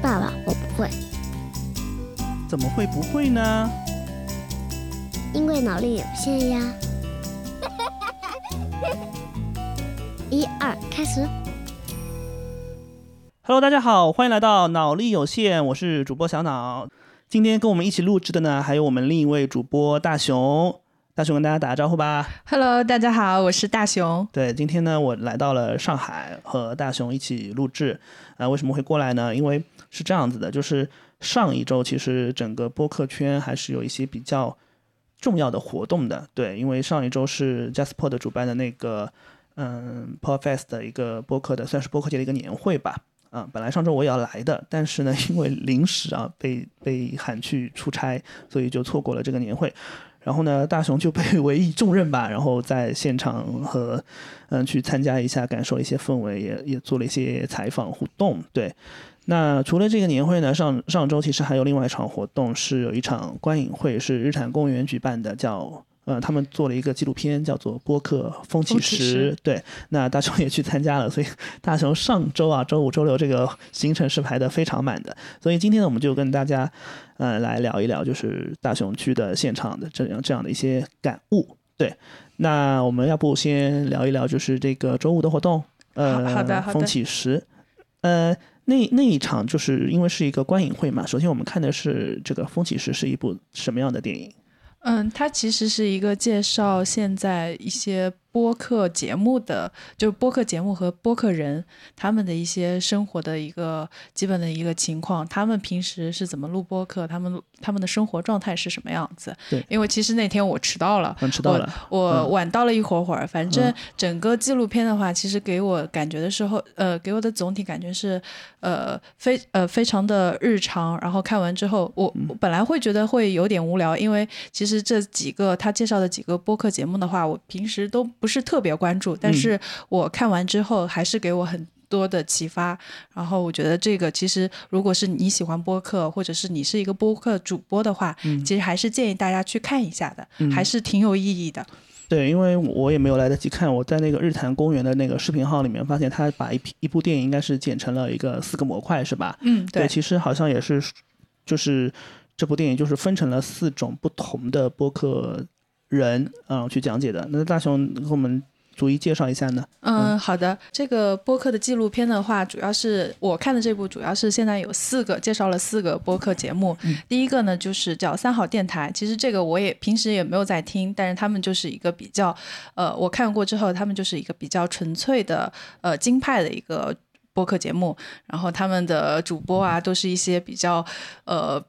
爸爸，我不会，怎么会不会呢？因为脑力有限呀。一二，开始。Hello，大家好，欢迎来到脑力有限，我是主播小脑。今天跟我们一起录制的呢，还有我们另一位主播大熊。大熊跟大家打个招呼吧。Hello，大家好，我是大熊。对，今天呢，我来到了上海，和大熊一起录制。啊、为什么会过来呢？因为是这样子的，就是上一周其实整个播客圈还是有一些比较重要的活动的。对，因为上一周是 Jasper 的主办的那个嗯 Podfest 的一个播客的，算是播客界的一个年会吧。啊、本来上周我也要来的，但是呢，因为临时啊被被喊去出差，所以就错过了这个年会。然后呢，大雄就被 委以重任吧，然后在现场和嗯去参加一下，感受一些氛围，也也做了一些采访互动。对，那除了这个年会呢，上上周其实还有另外一场活动，是有一场观影会，是日产公园举办的，叫。呃，他们做了一个纪录片，叫做《播客风起时时》。对，那大雄也去参加了，所以 大雄上周啊，周五、周六这个行程是排的非常满的。所以今天呢，我们就跟大家呃来聊一聊，就是大雄去的现场的这样这样的一些感悟。对，那我们要不先聊一聊，就是这个周五的活动，呃，好好的好的风起时，呃。那那一场就是因为是一个观影会嘛，首先我们看的是这个《风起时》是一部什么样的电影？嗯，它其实是一个介绍现在一些播客节目的，就是播客节目和播客人他们的一些生活的一个基本的一个情况，他们平时是怎么录播客，他们他们的生活状态是什么样子。对因为其实那天我迟到了，我嗯晚到了一会儿会儿，反正嗯整个纪录片的话，其实给我感觉的时候，呃，给我的总体感觉是，呃，非呃非常的日常。然后看完之后，我本来会觉得会有点无聊，因为其实这几个他介绍的几个播客节目的话，我平时都不是特别关注，嗯但是我看完之后还是给我很。多的启发，然后我觉得这个其实，如果是你喜欢播客，或者是你是一个播客主播的话，嗯其实还是建议大家去看一下的，还是挺有意义的。对，因为我也没有来得及看，我在那个日坛公园的那个视频号里面发现，他把一批一部电影应该是剪成了一个四个模块，是吧？嗯，对，其实好像也是，就是这部电影就是分成了四种不同的播客人，嗯，去讲解的。那大雄给我们逐一介绍一下呢？嗯，好的。这个播客的纪录片的话，主要是我看的这部，主要是现在有四个介绍了四个播客节目。第一个呢，就是叫三好电台。其实这个我也平时也没有在听，但是他们就是一个比较，呃，我看过之后，他们就是一个比较纯粹的，呃，京派的一个播客节目。然后他们的主播啊，都是一些比较，呃。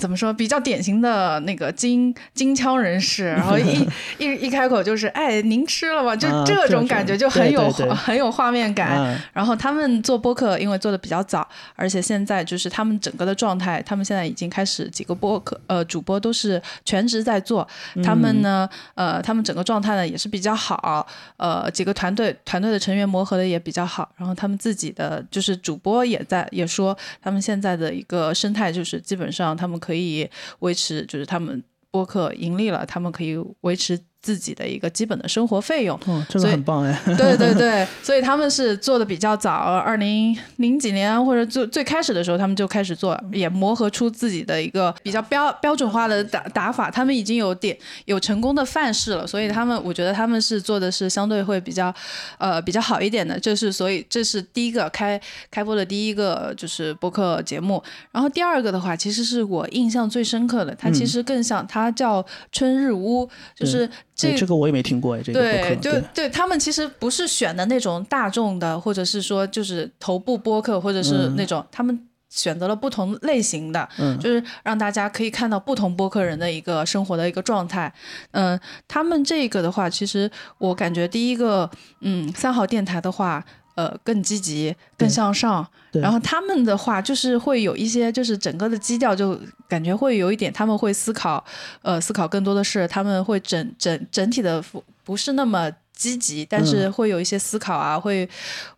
怎么说？比较典型的那个金金枪人士，然后一一一开口就是“哎，您吃了吗？”就啊这这种种感觉就很有很有画面感。嗯然后他们做播客，因为做的比较早，而且现在就是他们整个的状态，他们现在已经开始几个播客呃主播都是全职在做，他们呢呃他们整个状态呢也是比较好，呃几个团队团队的成员磨合的也比较好，然后他们自己的就是主播也在也说他们现在的一个生态就是基本上他们可以维持就是他们播客盈利了，他们可以维持自己的一个基本的生活费用。哦，这个很棒哎。对对对，所以他们是做的比较早，二零零几年或者最最开始的时候，他们就开始做，也磨合出自己的一个比较标标准化的打打法。他们已经有点有成功的范式了，所以他们我觉得他们是做的是相对会比较呃比较好一点的。这是所以这是第一个开开播的第一个就是播客节目。然后第二个的话，其实是我印象最深刻的，它其实更像它叫春日屋，就是这哎这个我也没听过哎，这个对对，对他们其实不是选的那种大众的，或者是说就是头部播客，或者是那种、他们选择了不同类型的，嗯就是让大家可以看到不同播客人的一个生活的一个状态。嗯、他们这个的话，其实我感觉第一个，嗯，三好电台的话。呃，更积极、更向上，然后他们的话就是会有一些，就是整个的基调就感觉会有一点，他们会思考，呃，思考更多的是他们会整整整体的不不是那么积极，但是会有一些思考啊，会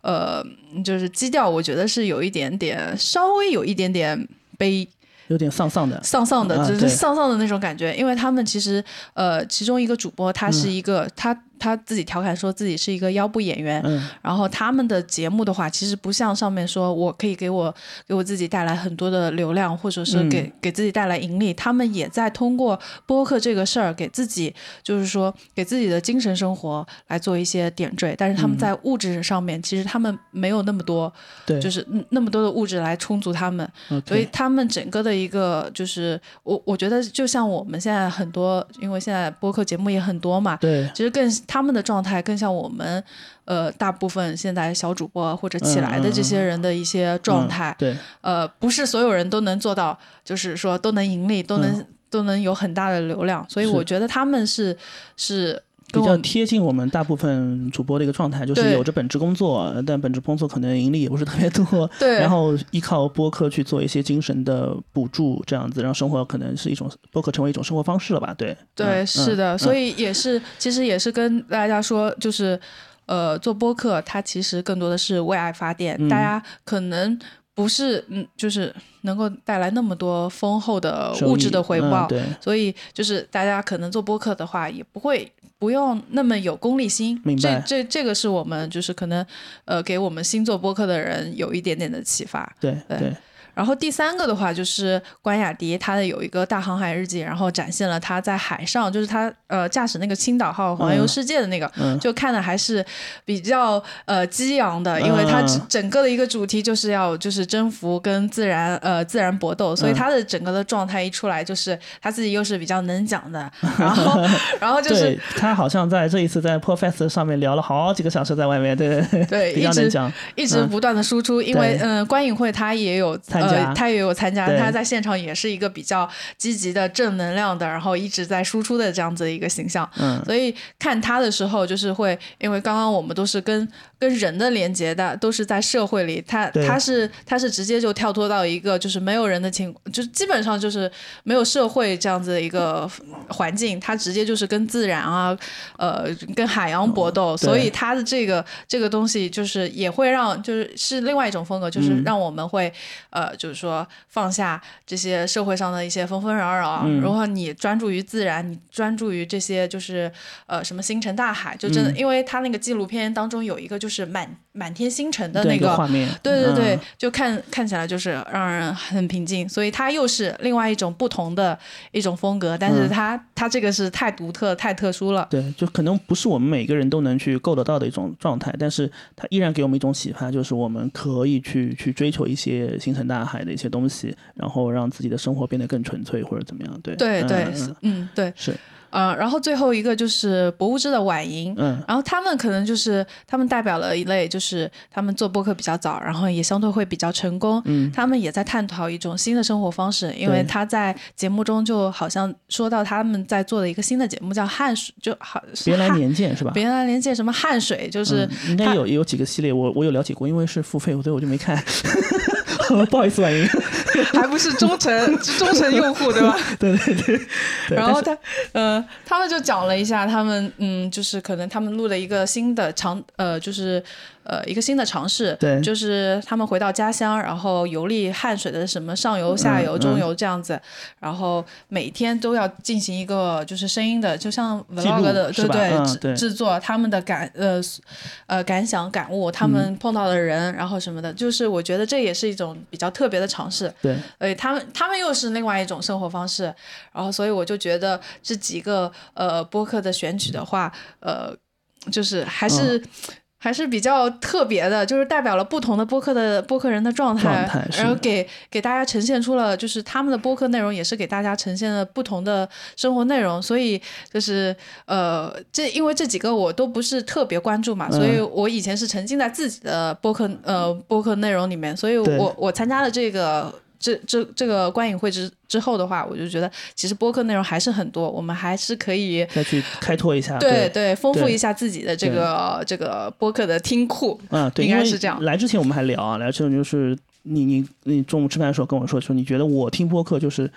呃，就是基调，我觉得是有一点点，稍微有一点点悲有点丧丧的。丧丧的，就是丧丧的那种感觉。因为他们其实呃，其中一个主播他是一个、他他自己调侃说自己是一个腰部演员，嗯。然后他们的节目的话，其实不像上面说我可以给我给我自己带来很多的流量，或者是给、给自己带来盈利，他们也在通过播客这个事儿给自己，就是说给自己的精神生活来做一些点缀，但是他们在物质上面，其实他们没有那么多，对，就是嗯那么多的物质来充足他们，所以他们整个的一个就是我我觉得就像我们现在很多，因为现在播客节目也很多嘛，对。其实更他们的状态更像我们，呃，大部分现在小主播或者起来的这些人的一些状态。嗯对呃，不是所有人都能做到，就是说都能盈利，都能、都能有很大的流量。所以我觉得他们是是比较贴近我们大部分主播的一个状态，就是有着本职工作，但本职工作可能盈利也不是特别多，对，然后依靠播客去做一些精神的补助，这样子让生活可能是一种播客成为一种生活方式了吧？对，对，嗯是的，嗯。所以也是，其实也是跟大家说，就是，呃，做播客它其实更多的是为爱发电，嗯。大家可能不是，嗯，就是能够带来那么多丰厚的物质的回报，嗯对，所以就是大家可能做播客的话，也不会不用那么有功利心。明白这这这个是我们就是可能呃给我们新做播客的人有一点点的启发。对对对，然后第三个的话就是关雅迪，他的有一个大航海日记，然后展现了他在海上，就是他呃驾驶那个青岛号环游世界的那个，嗯就看的还是比较呃激昂的，因为他整个的一个主题就是要就是征服跟自然呃自然搏斗，所以嗯他的整个的状态一出来，就是他自己又是比较能讲的，然后 然后就是他好像在这一次在 Podfest 上面聊了好几个小时，在外面，对对对，比一直较能讲，嗯一直不断的输出，因为嗯、呃观影会他也有参加。呃，他也有参加，他在现场也是一个比较积极的、正能量的，然后一直在输出的这样子的一个形象。嗯，所以看他的时候，就是会，因为刚刚我们都是跟跟人的连接的，都是在社会里，他对他是他是直接就跳脱到一个就是没有人的情，就是基本上就是没有社会这样子的一个环境，他直接就是跟自然啊，呃，跟海洋搏斗，对所以他的这个这个东西就是也会让就是是另外一种风格，就是嗯。让我们会、呃，就是说放下这些社会上的一些纷纷扰扰，嗯。然后你专注于自然，你专注于这些就是呃什么星辰大海，就真的，嗯。因为他那个纪录片当中有一个就是满满天星辰的那个画面，对对对，嗯。就看看起来就是让人很平静，所以它又是另外一种不同的一种风格，但是嗯。它、它这个是太独特、太特殊了。对，就可能不是我们每个人都能去够得到的一种状态，但是它依然给我们一种启发，就是我们可以去去追求一些星辰大海的一些东西，然后让自己的生活变得更纯粹或者怎么样。对，嗯对对，嗯。嗯对，是，呃，然后最后一个就是博物志的晚莹，嗯然后他们可能就是他们代表了一类，就是他们做播客比较早，然后也相对会比较成功。嗯，他们也在探讨一种新的生活方式，因为他在节目中就好像说到他们在做的一个新的节目叫汗水，就好别来汗年鉴是吧？别来连见什么汗水，就是嗯、应该有有几个系列，我我有了解过，因为是付费，所以我就没看。不好意思，婉莹。还不是忠诚忠诚用户，对吧？对 对对。对然后他，呃，他们就讲了一下，他们，嗯，就是可能他们录了一个新的长，呃，就是，呃，一个新的尝试，对。就是他们回到家乡，然后游历汉水的什么上游、下游、嗯中游这样子，然后每天都要进行一个就是声音的，就像 vlog 的，对对，嗯制制作他们的感，呃，呃，感想感悟，他们嗯。碰到的人，然后什么的，就是我觉得这也是一种比较特别的尝试。对，呃，他们他们又是另外一种生活方式，然后所以我就觉得这几个呃播客的选取的话，呃，就是还是。还是比较特别的，就是代表了不同的播客的播客人的状态，状态然后给给大家呈现出了，就是他们的播客内容也是给大家呈现了不同的生活内容，所以就是呃，这因为这几个我都不是特别关注嘛，所以我以前是沉浸在自己的播客呃播客内容里面，所以我我参加了这个。这这这个观影会之之后的话，我就觉得其实播客内容还是很多，我们还是可以再去开拓一下。对对，丰富一下自己的这个这个播客的听库。嗯，对，应该是这样来之前我们还聊啊，来之前就是你你你中午吃饭的时候跟我说，说你觉得我听播客就是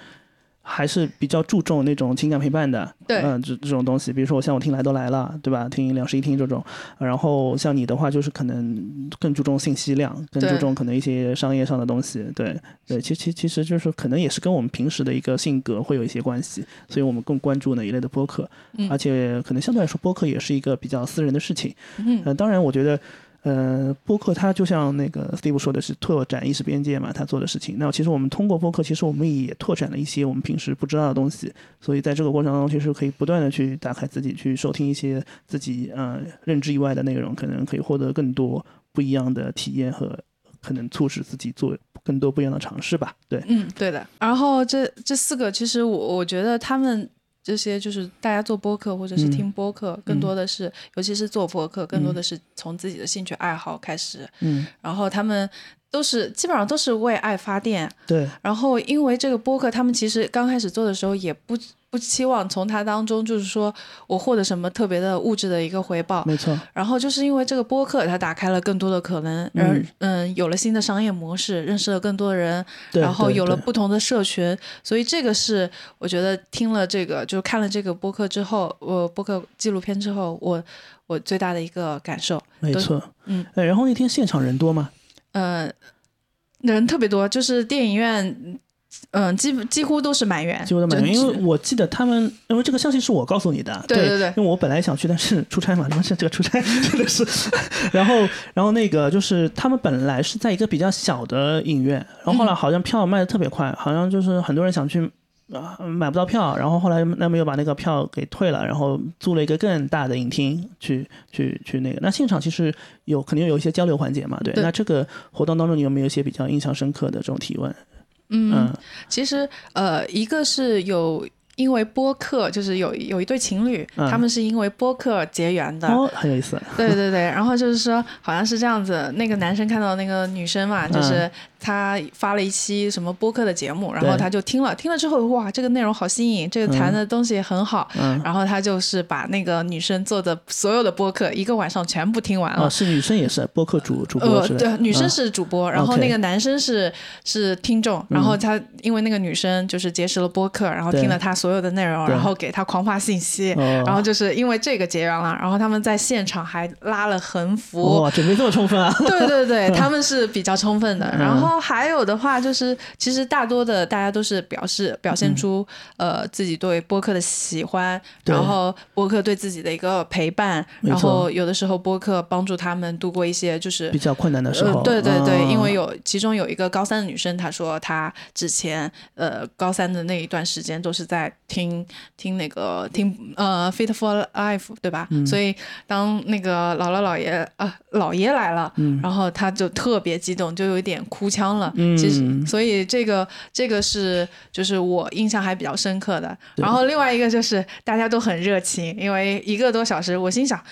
还是比较注重那种情感陪伴的，对。嗯、这这种东西，比如说我像我听来都来了，对吧？听两室一厅这种，呃然后像你的话，就是可能更注重信息量，更注重可能一些商业上的东西，对对，其其其实就是可能也是跟我们平时的一个性格会有一些关系，所以我们更关注哪一类的播客，嗯。而且可能相对来说播客也是一个比较私人的事情，嗯。呃，当然，我觉得，呃，播客它就像那个 Steve 说的是拓展意识边界嘛，他做的事情。那其实我们通过播客，其实我们也拓展了一些我们平时不知道的东西。所以在这个过程当中，其实可以不断的去打开自己，去收听一些自己呃认知以外的内容，可能可以获得更多不一样的体验和可能促使自己做更多不一样的尝试吧。对，嗯，对的。然后这这四个，其实我我觉得他们这些就是大家做播客或者是嗯听播客，更多的是，尤其是做播客，更多的是从自己的兴趣爱好开始。嗯，然后他们都是基本上都是为爱发电。对，然后因为这个播客，他们其实刚开始做的时候也不不期望从它当中就是说我获得什么特别的物质的一个回报。没错，然后就是因为这个播客，它打开了更多的可能，嗯而嗯有了新的商业模式，认识了更多的人，然后有了不同的社群，所以这个是我觉得听了这个，就是看了这个播客之后，我播客纪录片之后，我我最大的一个感受，没错，嗯，哎，然后那天现场人多吗？呃，人特别多，就是电影院，嗯、几乎几乎都是满员，几乎都满员，因为我记得他们，因为这个消息是我告诉你的，对对对对因为我本来想去，但是出差嘛，他们是这个出差 真的是，然后然后那个就是他们本来是在一个比较小的影院，然后后来好像票卖的特别快，好像就是很多人想去。啊，买不到票，然后后来他们又把那个票给退了，然后租了一个更大的影厅去去去那个。那现场其实有肯定有一些交流环节嘛，对。对那这个活动当中，你有没有一些比较印象深刻的这种提问？嗯。嗯，其实呃，一个是有因为播客，就是有有一对情侣，嗯。他们是因为播客结缘的，哦，很有意思。对对对，然后就是说，好像是这样子，那个男生看到那个女生嘛，就是他发了一期什么播客的节目，然后他就听了，听了之后，哇，这个内容好新颖，这个谈的东西很好，嗯，然后他就是把那个女生做的所有的播客一个晚上全部听完了。哦，是女生也是播客主主播对，女生嗯是主播，然后那个男生是是听众，然后他因为那个女生就是结识了播客，然后听了他所有的内容，然后给他狂发信息，哦。然后就是因为这个结缘了，然后他们在现场还拉了横幅，哇，准备这么充分啊！对对对，他们是比较充分的。嗯。然后还有的话就是，其实大多的大家都是表示表现出、呃自己对播客的喜欢，然后播客对自己的一个陪伴，然后有的时候播客帮助他们度过一些就是比较困难的时候，呃，对对对，嗯。因为有其中有一个高三的女生，她说她之前呃高三的那一段时间都是在听听那个听呃 Fit for Life 对吧？嗯。所以当那个姥姥姥爷啊、姥爷来了，然后她就特别激动，就有一点哭腔了。嗯其实所以这个这个是就是我印象还比较深刻的。然后另外一个就是大家都很热情，因为一个多小时，我心想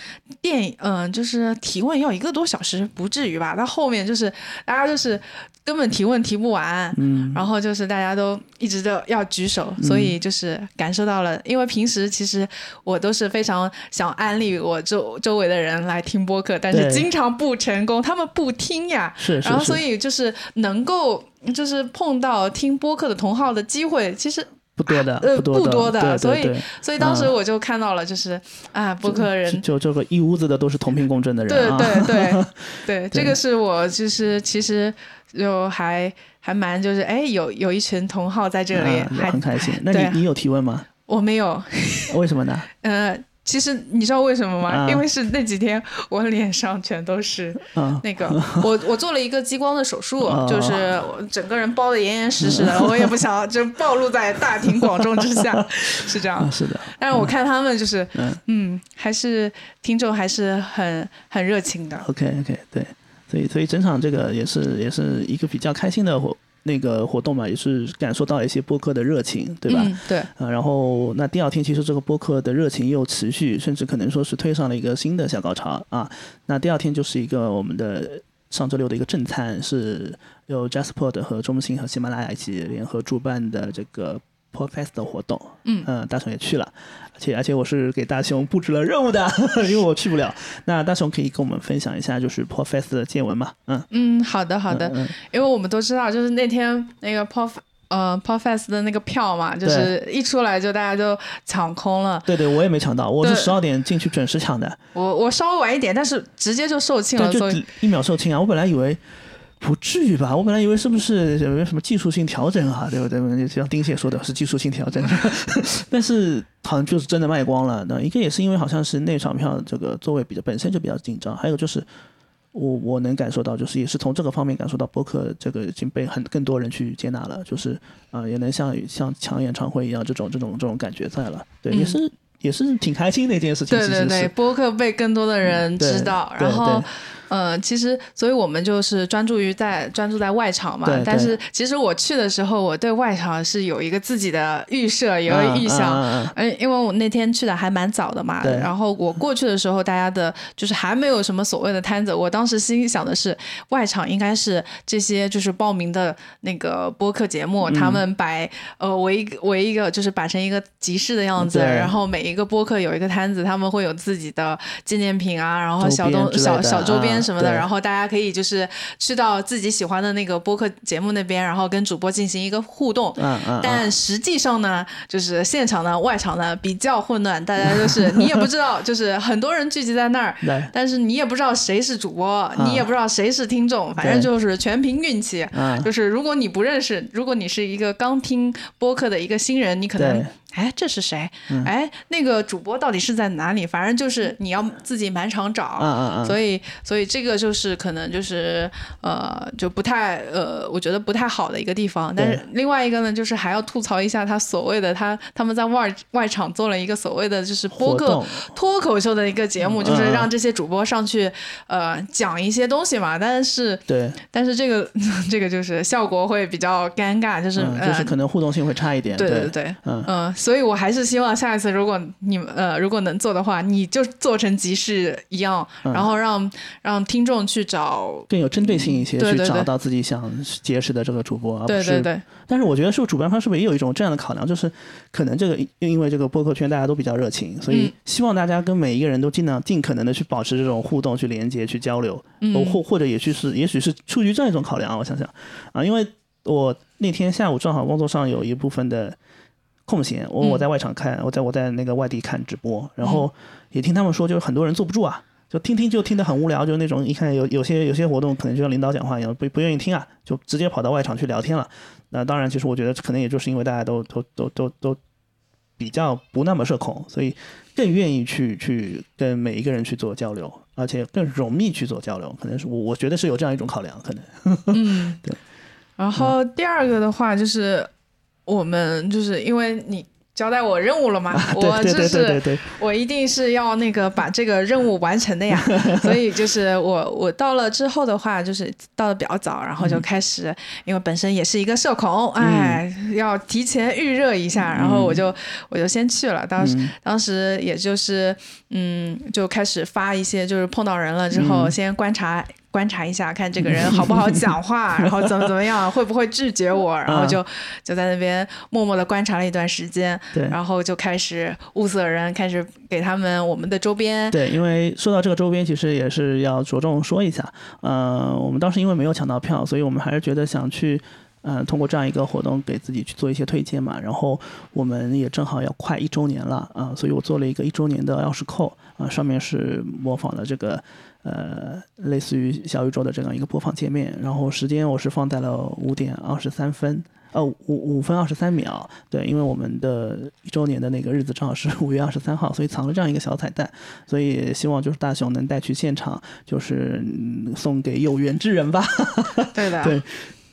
电影嗯、就是提问要一个多小时不至于吧？到后面就是大家就是根本提问提不完，嗯，然后就是大家都一直都要举手，所以就是感受到了，因为平时其实我都是非常想安利我周周围的人来听播客，但是经常不成功，他们不听呀。是是然后所，以就是能够就是碰到听播客的同好的机会，其实不多的，呃不多的。所以所以当时嗯。我就看到了，就是啊，播客人就就这个一屋子的都是同频共振的人对，对对对，这个是我就是其实就还还蛮就是哎有有一群同好在这里，啊还很开心。那对你你有提问吗？我没有，为什么呢？呃，其实你知道为什么吗？啊因为是那几天我脸上全都是啊，那个，我我做了一个激光的手术，哦就是我整个人包的严严实实的，我也不想就暴露在大庭广众之下，是这样啊。是的，但是我看他们就是，嗯嗯，还是听众还是很很热情的。OK OK，对，所以所以整场这个也是也是一个比较开心的活那个活动嘛，也是感受到一些播客的热情，对吧？嗯，对，啊，然后那第二天其实这个播客的热情又持续，甚至可能说是推上了一个新的小高潮啊。那第二天就是一个我们的上周六的一个正餐，是由 Jasper 和中信和喜马拉雅一起联合主办的这个 Podfest 的活动。嗯呃，大雄也去了，而且而且我是给大雄布置了任务的，因为我去不了。那大雄可以跟我们分享一下就是 Podfest 的见闻嘛？嗯，嗯，好的好的，嗯因为我们都知道，就是那天那个 Pod 呃 Podfest 的那个票嘛，就是一出来就大家就抢空了。对对，我也没抢到，我是十二点进去准时抢的，我我稍微晚一点，但是直接就售罄了，就一秒售罄啊！我本来以为不至于吧，我本来以为是不是有没有什么技术性调整啊，对不对？就像丁蟹说的是技术性调整，但是好像就是真的卖光了。那一个也是因为好像是那场票这个座位比较本身就比较紧张，还有就是。我我能感受到，就是也是从这个方面感受到播客这个已经被很更多人去接纳了，就是啊、呃也能像像抢演唱会一样这种这种这种感觉在了，对，也嗯是也是挺开心的一件事情，对对对，播客被更多的人知道，对然后对。呃，其实，所以我们就是专注于在专注在外场嘛对。但是其实我去的时候，我对外场是有一个自己的预设，有一个嗯预想。嗯因为我那天去的还蛮早的嘛，对然后我过去的时候，大家的就是还没有什么所谓的摊子。我当时心里想的是，外场应该是这些就是报名的那个播客节目，嗯他们摆呃围一个围一个就是摆成一个集市的样子，然后每一个播客有一个摊子，他们会有自己的纪念品啊，然后小东小小周边啊什么的，然后大家可以就是去到自己喜欢的那个播客节目那边，然后跟主播进行一个互动。嗯嗯，但实际上呢，就是现场呢、外场呢比较混乱，大家就是你也不知道，就是很多人聚集在那儿，但是你也不知道谁是主播，你也不知道谁是听众，反正就是全凭运气。嗯。就是如果你不认识，如果你是一个刚听播客的一个新人，你可能哎这是谁？哎那个主播到底是在哪里？反正就是你要自己满场找。嗯嗯嗯，所以，所以这个就是可能就是呃，就不太呃，我觉得不太好的一个地方。但是另外一个呢，就是还要吐槽一下他所谓的他他们在外外场做了一个所谓的就是播客脱口秀的一个节目，嗯就是嗯让这些主播上去呃讲一些东西嘛。但是对，但是这个这个就是效果会比较尴尬，就是、就是可能互动性会差一点，对对对对，嗯嗯、所以我还是希望下一次如果你们呃如果能做的话，你就做成集市一样，嗯。然后让让听众去找。更有针对性一些，去对对对。找到自己想结识的这个主播，而不是对对对，但是我觉得是不是主办方是不是也有一种这样的考量，就是可能这个因因为这个播客圈大家都比较热情，所以嗯。希望大家跟每一个人都尽量尽可能的去保持这种互动、去连接、去交流，嗯。呃或或者也许是也许是出于这样一种考量，我想想。啊，因为我那天下午正好工作上有一部分的空闲，我嗯我在外场看，我在我在那个外地看直播，然后也听他们说，就是很多人坐不住啊。就听听就听得很无聊，就那种一看有有些有些活动可能就像领导讲话一样，不不愿意听啊，就直接跑到外场去聊天了。那当然，其实我觉得可能也就是因为大家都都都都都比较不那么社恐，所以更愿意去去跟每一个人去做交流，而且更容易去做交流。可能是我我觉得是有这样一种考量，可能 嗯，对。然后第二个的话就是我们就是因为你交代我任务了嘛，我就是我一定是要那个把这个任务完成的呀，所以就是我 我到了之后的话，就是到的比较早，然后就开始，因为本身也是一个社恐，哎，要提前预热一下，然后我就我就先去了，当时、嗯。当时也就是嗯，就开始发一些，就是碰到人了之后，嗯。先观察。观察一下，看这个人好不好讲话，然后怎么怎么样，会不会拒绝我，然后就就在那边默默的观察了一段时间，对然后就开始物色人，开始给他们我们的周边。对，因为说到这个周边，其实也是要着重说一下。呃，我们当时因为没有抢到票，所以我们还是觉得想去，呃，通过这样一个活动给自己去做一些推荐嘛。然后我们也正好要快一周年了啊、所以我做了一个一周年的钥匙扣啊、上面是模仿了这个。呃，类似于小宇宙的这样一个播放界面，然后时间我是放在了五点二十三分，呃，五五分二十三秒，对，因为我们的一周年的那个日子正好是五月二十三号，所以藏了这样一个小彩蛋，所以希望就是大雄能带去现场，就是、嗯、送给有缘之人吧。对的，对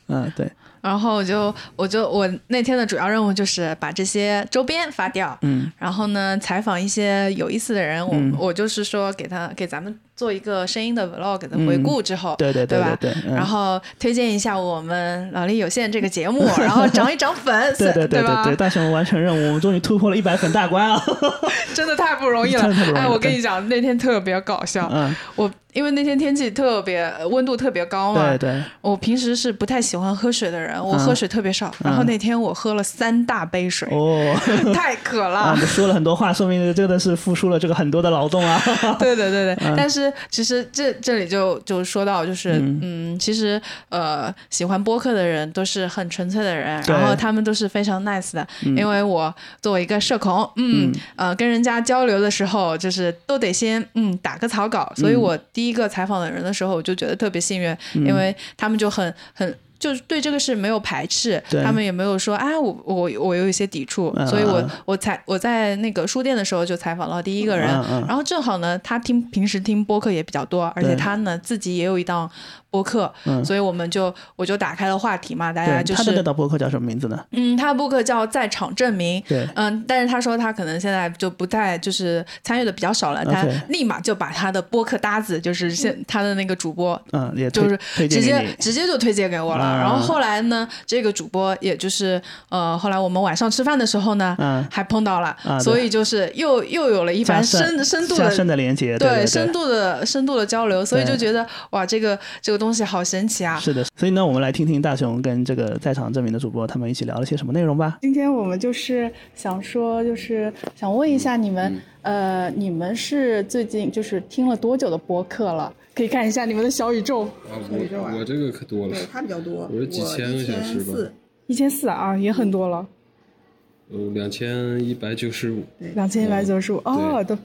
嗯，对，然后我就我就我那天的主要任务就是把这些周边发掉，嗯。然后呢采访一些有意思的人，我、嗯。我就是说给他给咱们做一个声音的 vlog 的回顾之后，对对对吧对对，嗯、然后推荐一下我们脑力有限这个节目，然后涨一涨粉丝，对对对吧？对对，大熊完成任务，我们终于突破了一百粉大关啊！真的太不容易了 真的太不容易了哎，我跟你讲，那天特别搞笑，嗯，我因为那天天气特别温度特别高嘛，对对，我平时是不太喜欢喝水的人，我喝水特别少。然后那天我喝了三大杯水，哦，太渴了。说了很多话，说明这真的是付出了这个很多的劳动啊。对对对对，嗯但是实其实这这里就就说到就是嗯。其实呃喜欢播客的人都是很纯粹的人，然后他们都是非常 nice 的，因为我作为一个社恐，嗯呃跟人家交流的时候就是都得先嗯打个草稿，所以我第一个采访的人的时候我就觉得特别幸运，因为他们就很很。就是对这个事没有排斥，他们也没有说啊，我我我有一些抵触，嗯所以我嗯。我采我在那个书店的时候就采访了第一个人，嗯嗯然后正好呢，他听平时听播客也比较多，而且他呢自己也有一档播客，所以我们就我就打开了话题嘛，大家，就是他的那档播客叫什么名字呢？嗯，他的播客叫在场证明，对。嗯，但是他说他可能现在就不再就是参与的比较少了，他立马就把他的播客搭子，就是现他的那个主播嗯，也就是直接。直接就推荐给我了。啊。然后后来呢，这个主播也就是呃，后来我们晚上吃饭的时候呢，嗯。还碰到了，啊所以就是又又有了一番深深度的深的连接，对对深度的深度的交流，所以就觉得哇，这个这个东西好神奇啊！是的。所以呢，我们来听听大雄跟这个在场证明的主播他们一起聊了些什么内容吧。今天我们就是想说，就是想问一下你们，呃，你们是最近就是听了多久的播客了？可以看一下你们的小宇宙，啊，我我这个可多了对，他比较多，我是几千个小时吧1400一千四啊，也很多了，呃，两千一百九十五，两千一百九十五哦，都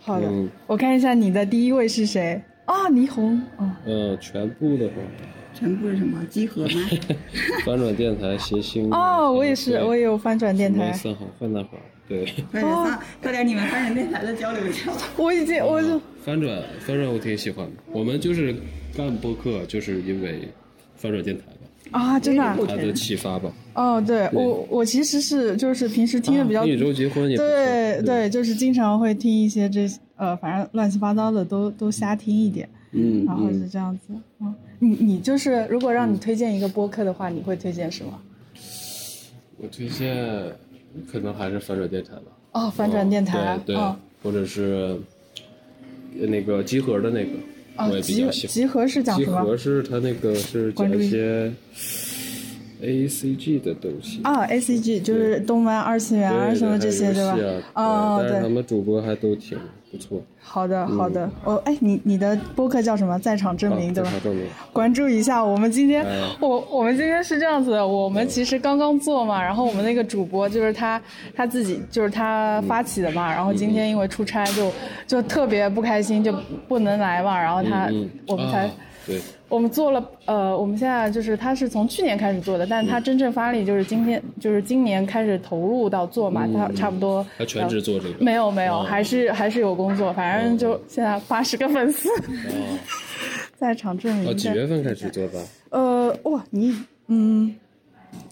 好的嗯。我看一下你的第一位是谁？啊，霓虹哦，嗯，全部的话，全部是什么？集合吗？翻转电台谐星哦，我也是，我也有翻转电台，三好换大好，对，快点发，快点你们翻转电台的交流一下。我已经我就翻转翻转我挺喜欢。的，我们就是干播客，就是因为翻转电台。吧，啊，真的啊？它的启发吧。哦，对我我其实是就是平时听的比较跟宇宙结婚也对对，就是经常会听一些这呃，反正乱七八糟的都都瞎听一点，嗯，然后是这样子。嗯，你你就是如果让你推荐一个播客的话，你会推荐什么？我推荐可能还是反转电台吧。哦，反转电台，对或者是那个集合的那个，我哦，也比集较喜欢。集合是讲集什么？合是它那个是讲关注一一些 A C G 的东西，啊，A C G 就是动漫、二次元啊什么这些，对吧？啊哦，对他，们主播还都挺不错。好的好的。哦，哎，你你的播客叫什么？在场证明，啊对吧在？场证明。关注一下，我们今天、哎我我们今天是这样子的，我们其实刚刚做嘛，然后我们那个主播就是他他自己就是他发起的嘛，然后今天因为出差就就特别不开心，就不能来嘛，然后他、嗯，我们才。啊对，我们做了，呃，我们现在就是他是从去年开始做的，但是他真正发力就是今天，就是今年开始投入到做嘛，他差不多还全职做这个。没有没有，哦还是还是有工作，反正就现在八十个粉丝，哦，在场证明。哦，几月份开始做的？呃，哇，你嗯，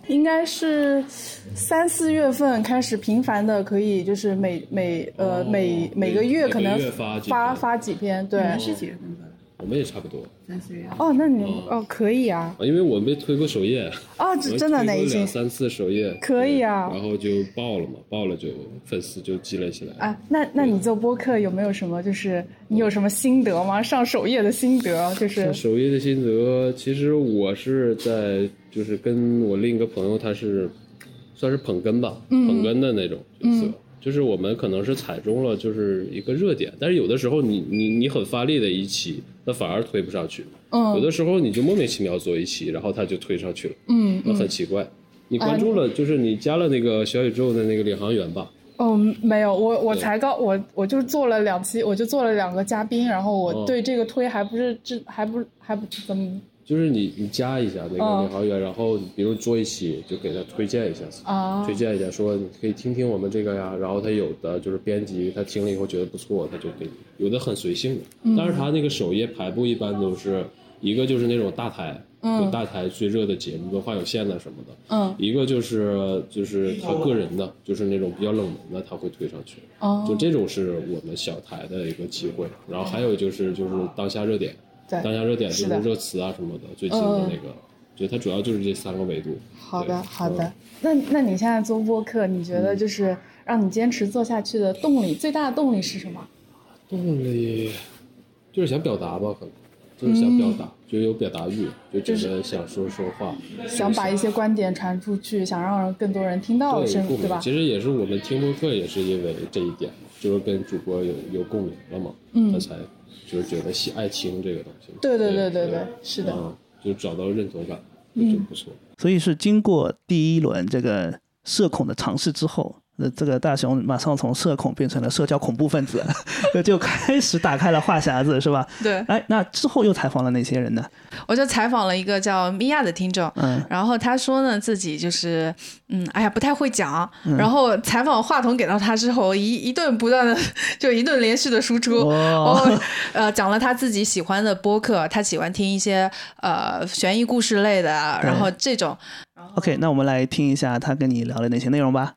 应该是三四月份开始频繁的，可以就是每每呃、哦每每个每每个月可能发发发几篇，对。是几月份的？我们也差不多三四月。哦，那你哦可以啊，啊，因为我们被推过首页，哦，这真的哪一期？三次首页，可以啊然后就爆了嘛，爆了就粉丝就积累起来。啊，那那你做播客有没有什么就是你有什么心得吗？上首页的心得就是上首页的心得，其实我是在就是跟我另一个朋友，他是算是捧哏吧，嗯捧哏的那种角色。就是我们可能是踩中了就是一个热点，但是有的时候你你你很发力的一期，那反而推不上去。嗯有的时候你就莫名其妙做一期，然后他就推上去了，嗯那很奇怪。你关注了，就是你加了那个小宇宙的那个领航员吧？哦没有，我我才刚我我就做了两期，我就做了两个嘉宾，然后我哦对这个推还不是这还不还不怎么就是你你加一下那个哦。领航员，然后比如坐一起就给他推荐一下，啊推荐一下说你可以听听我们这个呀，然后他有的就是编辑他听了以后觉得不错，他就给你，有的很随性但是他那个首页排布一般都是一个就是那种大台，有大台最热的节目，文化有限的什么的，嗯。一个就是就是他个人的，就是那种比较冷门的，他会推上去，哦。就这种是我们小台的一个机会，然后还有就是就是当下热点。对当下热点就是热词啊什么的，最近的那个，就它主要就是这三个维度。好的好的嗯，那那你现在做播客，你觉得就是让你坚持做下去的动力最大的动力是什么？动力就是想表达吧，可能就是想表达，就有表达欲，就觉得想说说话，想把一些观点传出去，想让更多人听到，对吧？其实也是我们听播客也是因为这一点，就是跟主播有有共鸣了嘛，嗯。他才就是觉得喜爱情这个东西。对对对对对，是的。啊，就找到认同感，就真不错。所以是经过第一轮这个社恐的尝试之后，那这个大熊马上从社恐变成了社交恐怖分子，就开始打开了话匣子，是吧？对，哎，那之后又采访了哪些人呢？我就采访了一个叫米娅的听众，嗯，然后他说呢，自己就是，嗯，哎呀，不太会讲。然后采访话筒给到他之后，一一顿不断的，就一顿连续的输出。哦哦，呃，讲了他自己喜欢的播客，他喜欢听一些呃悬疑故事类的，然后这种。OK，那我们来听一下他跟你聊了哪些内容吧。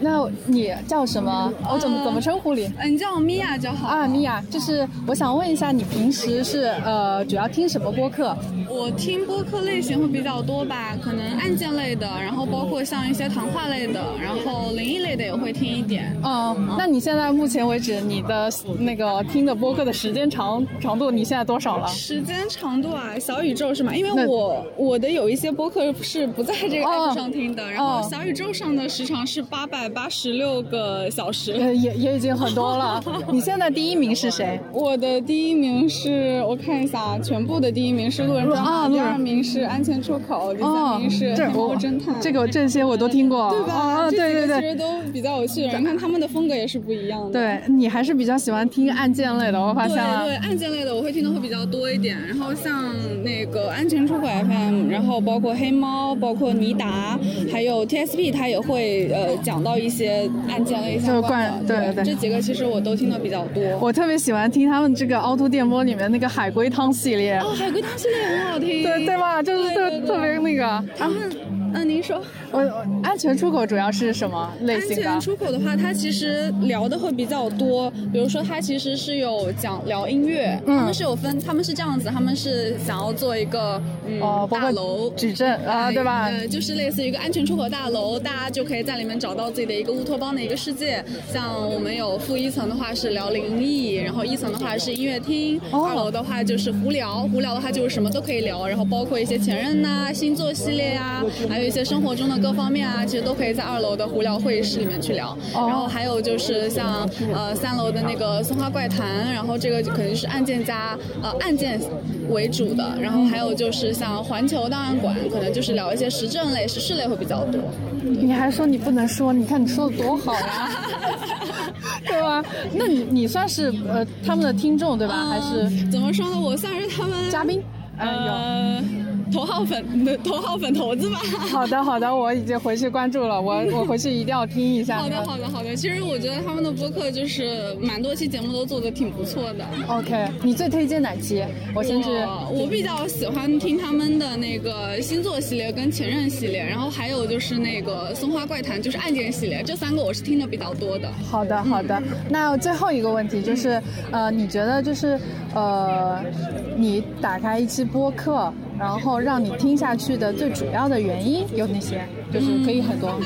那你叫什么？我怎么怎么称呼你？嗯，你叫我米娅就好。啊，米娅，就是我想问一下，你平时是呃主要听什么播客？我听播客类型会比较多吧，可能案件类的，然后包括像一些谈话类的，然后灵异类的也会听一点。嗯，那你现在目前为止你的那个听的播客的时间长长度，你现在多少了？时间长度啊，小宇宙是吗？因为我我的有一些播客是不在这个哦 app 上听的，然后小宇宙上的时长是八百八十六个小时。呃，也也已经很多了。你现在第一名是谁？我的第一名是我看一下啊，全部的第一名是路人第二名是安全出口，第哦三名是黑这我猫侦探。这个这些我都听过，对吧？啊，这对对对其实。都比较有趣的。你看他们的风格也是不一样的。对你还是比较喜欢听案件类的，我发现了。对，案件类的我会听的会比较多一点。然后像那个安全出口 FM，然后包括黑猫，包括尼达，还有 TSP，它也会呃讲到一些案件类相关的。就关对对这几个其实我都听的比较多。我特别喜欢听他们这个凹凸电波里面那个海龟汤系列，哦，海龟汤系列很好听。对对吧？就是特对对对特别那个。他们，嗯，您说。我我安全出口主要是什么类安型的全？出口的话，它其实聊的会比较多。比如说，它其实是有讲聊音乐，嗯他们是有分，他们是这样子，他们是想要做一个嗯、哦包括大楼矩阵啊，对吧？呃，就是类似于一个安全出口大楼，大家就可以在里面找到自己的一个乌托邦的一个世界。像我们有负一层的话是聊灵异，然后一层的话是音乐厅，哦二楼的话就是胡聊，胡聊的话就是什么都可以聊，然后包括一些前任呐、星座系列呀、还有一些生活中的各方面啊，其实都可以在二楼的胡聊会议室里面去聊。哦然后还有就是像呃三楼的那个松花怪谈，然后这个就肯定是案件加呃案件为主的，然后还有就是像环球档案馆，可能就是聊一些时政类、时事类会比较多。你还说你不能说，你看你说的多好呀，对吧？那你你算是呃他们的听众对吧？还是嗯怎么说呢？我算是他们嘉宾？哎呦。呃头号粉头号粉头子吧。好的，好的，我已经回去关注了，我我回去一定要听一下。好的，好的，好的。其实我觉得他们的播客就是蛮多期节目都做的挺不错的。OK，你最推荐哪期？我先去。我我比较喜欢听他们的那个星座系列跟前任系列，然后还有就是那个松花怪谈，就是案件系列，这三个我是听的比较多的。好的，好的。那最后一个问题就是，呃，你觉得就是呃，你打开一期播客，然后让你听下去的最主要的原因有哪些？就是可以很多。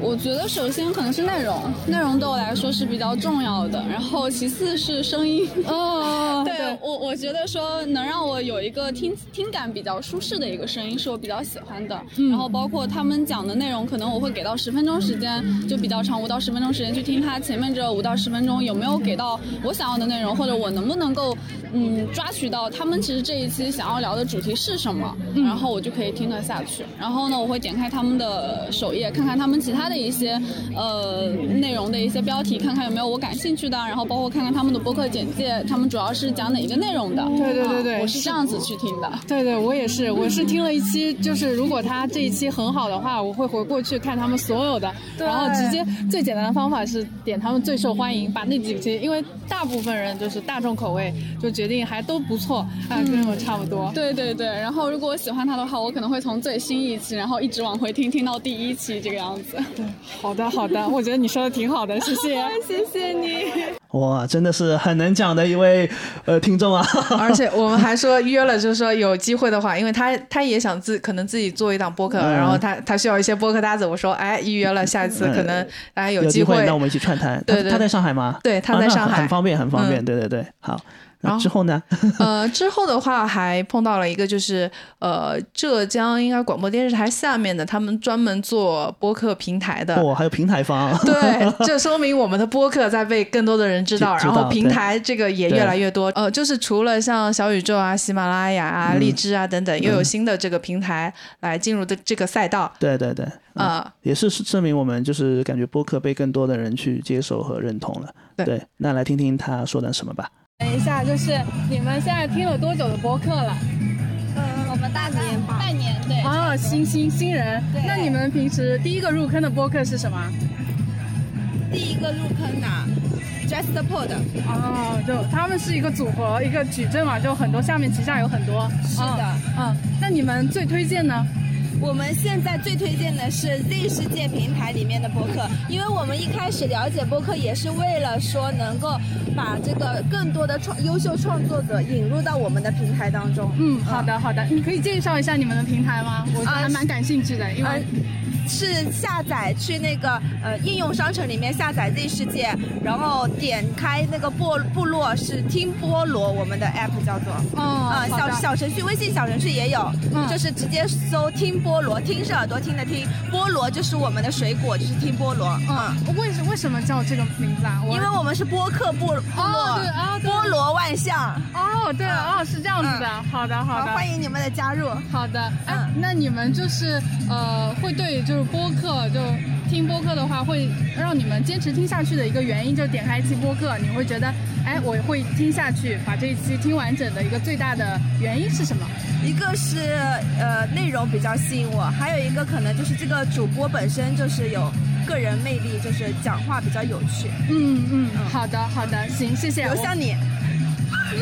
我觉得首先可能是内容，内容对我来说是比较重要的，然后其次是声音。哦，对我，我觉得说能让我有一个听听感比较舒适的一个声音，是我比较喜欢的。然后包括他们讲的内容，可能我会给到十分钟时间，就比较长，五到十分钟时间去听他前面这五到十分钟有没有给到我想要的内容，或者我能不能够嗯抓取到他们其实这一期想要聊的主题是什么，然后我就可以听得下去。然后呢，我会点开他们的首页，看看他们其他的一些呃内容的一些标题，看看有没有我感兴趣的，然后包括看看他们的播客简介，他们主要是讲哪一个内容的。对对对对啊我是这样子去听的。对对，我也是，我是听了一期，就是如果他这一期很好的话，我会回过去看他们所有的，然后直接最简单的方法是点他们最受欢迎，把那几期，因为大部分人就是大众口味，就决定还都不错，啊，跟我差不多。对对对，然后如果我喜欢他的话，我可能会从最新一期，然后一直往回听，听到第一期这个样子。对好的好的，我觉得你说的挺好的，谢谢。谢谢你。哇，真的是很能讲的一位呃听众啊！而且我们还说约了，就是说有机会的话，因为他他也想自可能自己做一档播客，嗯然后他他需要一些播客搭子。我说哎，预约了，下一次可能大家有机会。那我们一起串谈。对对他他在上海吗？对他在上海很方便，很方便。嗯对对对，好。然后之后呢？呃，之后的话还碰到了一个，就是呃浙江应该广播电视台下面的，他们专门做播客平台的。哦，还有平台方。对，这说明我们的播客在被更多的人人知道，知然后平台这个也越来越多。呃，就是除了像小宇宙啊、喜马拉雅啊、嗯荔枝啊等等，又有新的这个平台来进入的这个赛道。对对对，嗯啊、也是证明我们就是感觉播客被更多的人去接受和认同了。对那来听听他说点什么吧。等一下，就是你们现在听了多久的播客了？嗯我们大年吧，半年对。哦，新新新人。那你们平时第一个入坑的播客是什么？第一个入坑的 Just Pod，哦，就他们是一个组合，一个矩阵嘛，就很多下面旗下有很多。是的嗯，嗯那你们最推荐呢？我们现在最推荐的是 Z 世界平台里面的播客，因为我们一开始了解播客也是为了说能够把这个更多的创优秀创作者引入到我们的平台当中。嗯，好的好的，你可以介绍一下你们的平台吗？我啊还蛮感兴趣的，因为。呃是下载去那个呃应用商城里面下载 Z 世界，然后点开那个部部落是听菠萝，我们的 app 叫做。哦啊、小小程序，微信小程序也有，嗯就是直接搜听菠萝，听是耳朵听的听，菠萝就是我们的水果，就是听菠萝。嗯，嗯，为什为什么叫这个名字啊？因为我们是播客部部哦落，对啊对菠萝万象。哦对哦是这样子的，好的好的，欢迎你们的加入。好的，哎，嗯那你们就是呃，会对就是播客，就听播客的话，会让你们坚持听下去的一个原因，就是点开一期播客，你会觉得，哎，我会听下去，把这一期听完整的一个最大的原因是什么？一个是呃内容比较吸引我，还有一个可能就是这个主播本身就是有个人魅力，就是讲话比较有趣。嗯嗯，好的好的，行，谢谢。留下你，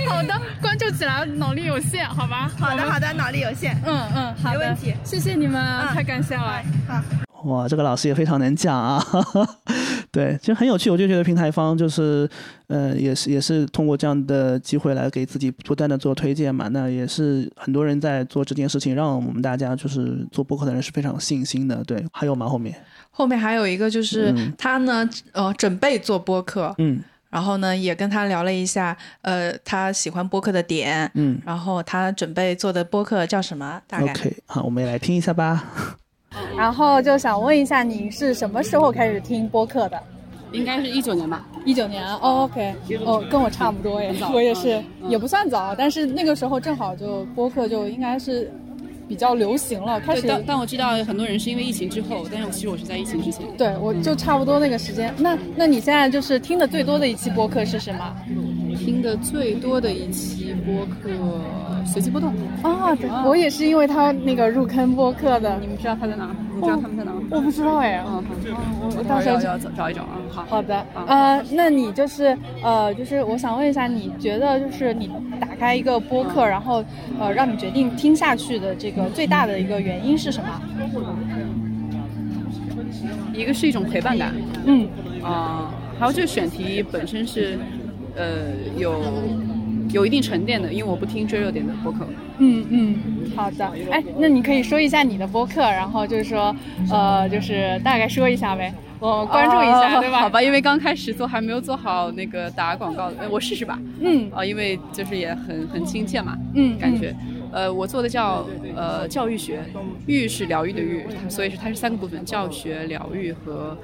好的，关注起来，脑力有限，好吧？好的好的，脑力有限。嗯嗯，好的，没问题谢谢你们，嗯太感谢了。好。哇，这个老师也非常能讲啊，对，其实很有趣。我就觉得平台方就是，呃，也是也是通过这样的机会来给自己不断的做推荐嘛。那也是很多人在做这件事情，让我们大家就是做播客的人是非常有信心的。对，还有吗？后面，后面还有一个就是嗯他呢，呃，准备做播客，嗯然后呢也跟他聊了一下，呃，他喜欢播客的点，嗯然后他准备做的播客叫什么？大概，OK，好，我们也来听一下吧。然后就想问一下，你是什么时候开始听播客的？应该是一九年吧。一九年哦，OK，哦，跟我差不多耶，我也是，也不算早，但是那个时候正好就播客就应该是比较流行了，开，始但但我知道很多人是因为疫情之后，但是其实我是在疫情之前。对我就差不多那个时间。那那你现在就是听的最多的一期播客是什么？听的最多的一期播客随机波动。啊，对，我也是因为他那个入坑播客的。你们知道他在哪？你知道他们在哪？我不知道哎。嗯，好，我到时候要找找一找啊。好。好的，呃，那你就是呃，就是我想问一下，你觉得就是你打开一个播客，然后呃，让你决定听下去的这个最大的一个原因是什么？一个是一种陪伴感，嗯，啊、还有这个选题本身是，呃，有有一定沉淀的，因为我不听追热点的播客。嗯嗯，好的。哎，那你可以说一下你的播客，然后就是说，呃，就是大概说一下呗，我关注一下，哦对吧？好吧，因为刚开始做还没有做好那个打广告，呃我试试吧。嗯啊、因为就是也很很亲切嘛，嗯感觉。呃，我做的叫呃教育学，育是疗愈的育，所以是它是三个部分：教学、疗愈和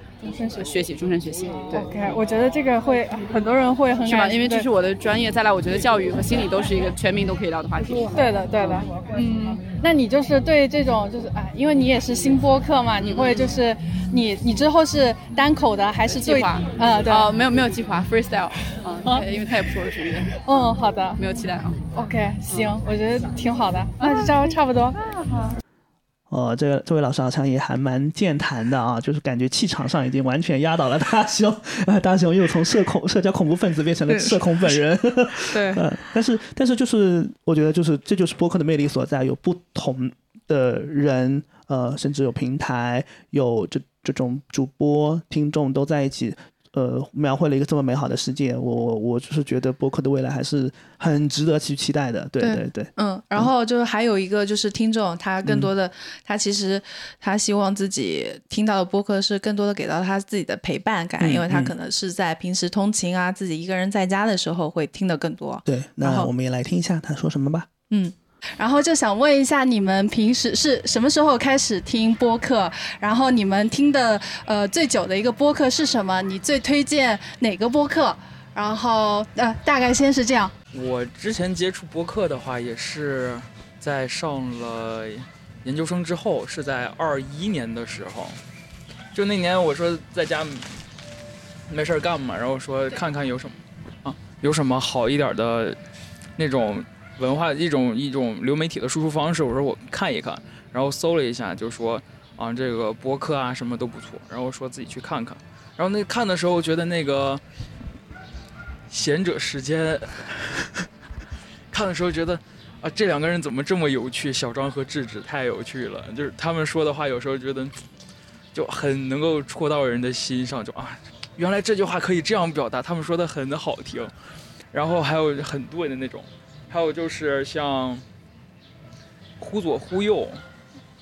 学习，终身学习。对。OK，我觉得这个会很多人会很是吧？因为这是我的专业，再来我觉得教育和心理都是一个全民都可以聊的话题。对的，对的，嗯，那你就是对这种就是哎，因为你也是新播客嘛，你会就是你你之后是单口的还是计划，呃，对，哦，没有没有计划，freestyle，嗯，对因为他也不是我的主业，嗯，好的。没有期待啊。，OK，行，我觉得挺好的，那就这样差不多。哦，这个这位老师好像也还蛮健谈的啊，就是感觉气场上已经完全压倒了大雄，啊，大雄又从社恐社交恐怖分子变成了社恐本人。对呃，但是但是就是我觉得就是这就是播客的魅力所在，有不同的人，呃，甚至有平台，有这这种主播、听众都在一起。呃，描绘了一个这么美好的世界，我我我就是觉得播客的未来还是很值得去期待的，对对对对，嗯，然后就是还有一个就是听众，他更多的、他其实他希望自己听到的播客是更多的给到他自己的陪伴感，嗯因为他嗯可能是在平时通勤啊，自己一个人在家的时候会听得更多。对，那我们也来听一下他说什么吧。嗯，然后就想问一下，你们平时是什么时候开始听播客？然后你们听的呃最久的一个播客是什么？你最推荐哪个播客？然后呃，大概先是这样。我之前接触播客的话，也是在上了研究生之后，是在二一年的时候。就那年我说在家没事儿干嘛，然后说看看有什么啊，有什么好一点的那种文化一种一种流媒体的输出方式。我说我看一看，然后搜了一下，就说啊这个博客啊什么都不错，然后说自己去看看。然后那看的时候觉得那个贤者时间 看的时候觉得啊这两个人怎么这么有趣，小张和智智太有趣了，就是他们说的话有时候觉得就很能够戳到人的心上，就啊原来这句话可以这样表达，他们说的很好听，然后还有很对的那种，还有就是像忽左忽右。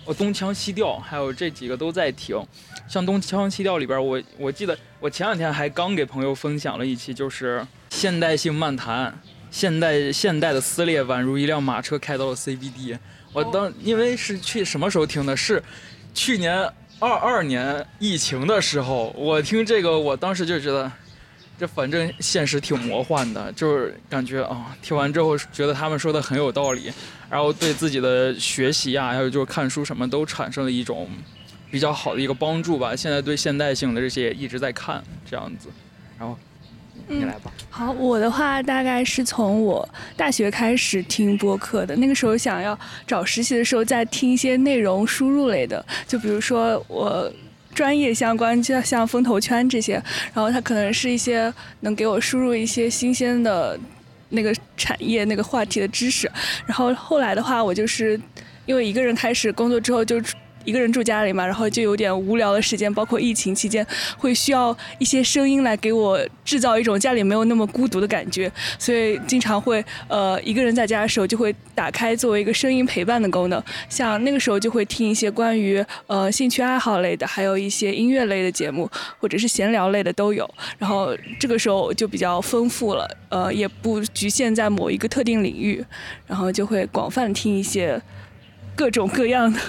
我东腔西调，还有这几个都在听。像东腔西调里边，我我记得我前两天还刚给朋友分享了一期，就是现代性漫谈，现代现代的撕裂宛如一辆马车开到了 CBD。我当因为是去什么时候听的？是去年二二年疫情的时候，我听这个，我当时就觉得。这反正现实挺魔幻的，就是感觉啊，听完之后觉得他们说的很有道理，然后对自己的学习呀，还有就是看书什么都产生了一种比较好的一个帮助吧。现在对现代性的这些一直在看这样子，然后你来吧。好，我的话大概是从我大学开始听播客的，那个时候想要找实习的时候在听一些内容输入类的，就比如说我。专业相关，就像风投圈这些，然后它可能是一些能给我输入一些新鲜的那个产业、那个话题的知识。然后后来的话，我就是因为一个人开始工作之后就。一个人住家里嘛，然后就有点无聊的时间，包括疫情期间，会需要一些声音来给我制造一种家里没有那么孤独的感觉，所以经常会呃一个人在家的时候就会打开作为一个声音陪伴的功能，像那个时候就会听一些关于呃兴趣爱好类的，还有一些音乐类的节目，或者是闲聊类的都有，然后这个时候就比较丰富了，呃也不局限在某一个特定领域，然后就会广泛听一些各种各样的。